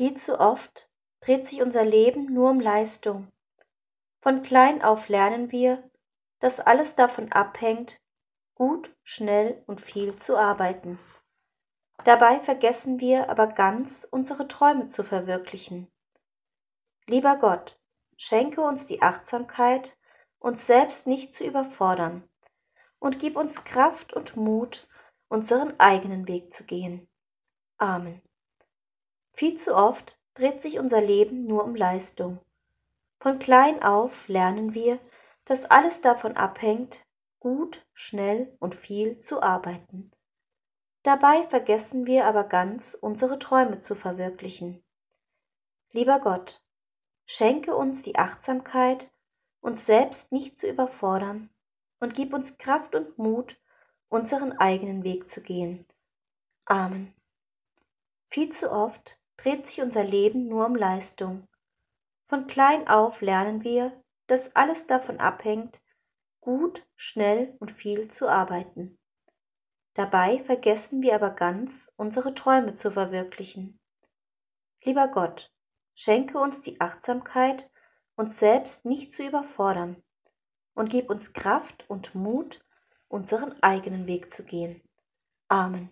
Viel zu oft dreht sich unser Leben nur um Leistung. Von klein auf lernen wir, dass alles davon abhängt, gut, schnell und viel zu arbeiten. Dabei vergessen wir aber ganz, unsere Träume zu verwirklichen. Lieber Gott, schenke uns die Achtsamkeit, uns selbst nicht zu überfordern, und gib uns Kraft und Mut, unseren eigenen Weg zu gehen. Amen. Viel zu oft dreht sich unser Leben nur um Leistung. Von klein auf lernen wir, dass alles davon abhängt, gut, schnell und viel zu arbeiten. Dabei vergessen wir aber ganz, unsere Träume zu verwirklichen. Lieber Gott, schenke uns die Achtsamkeit, uns selbst nicht zu überfordern, und gib uns Kraft und Mut, unseren eigenen Weg zu gehen. Amen. Viel zu oft dreht sich unser Leben nur um Leistung. Von klein auf lernen wir, dass alles davon abhängt, gut, schnell und viel zu arbeiten. Dabei vergessen wir aber ganz, unsere Träume zu verwirklichen. Lieber Gott, schenke uns die Achtsamkeit, uns selbst nicht zu überfordern, und gib uns Kraft und Mut, unseren eigenen Weg zu gehen. Amen.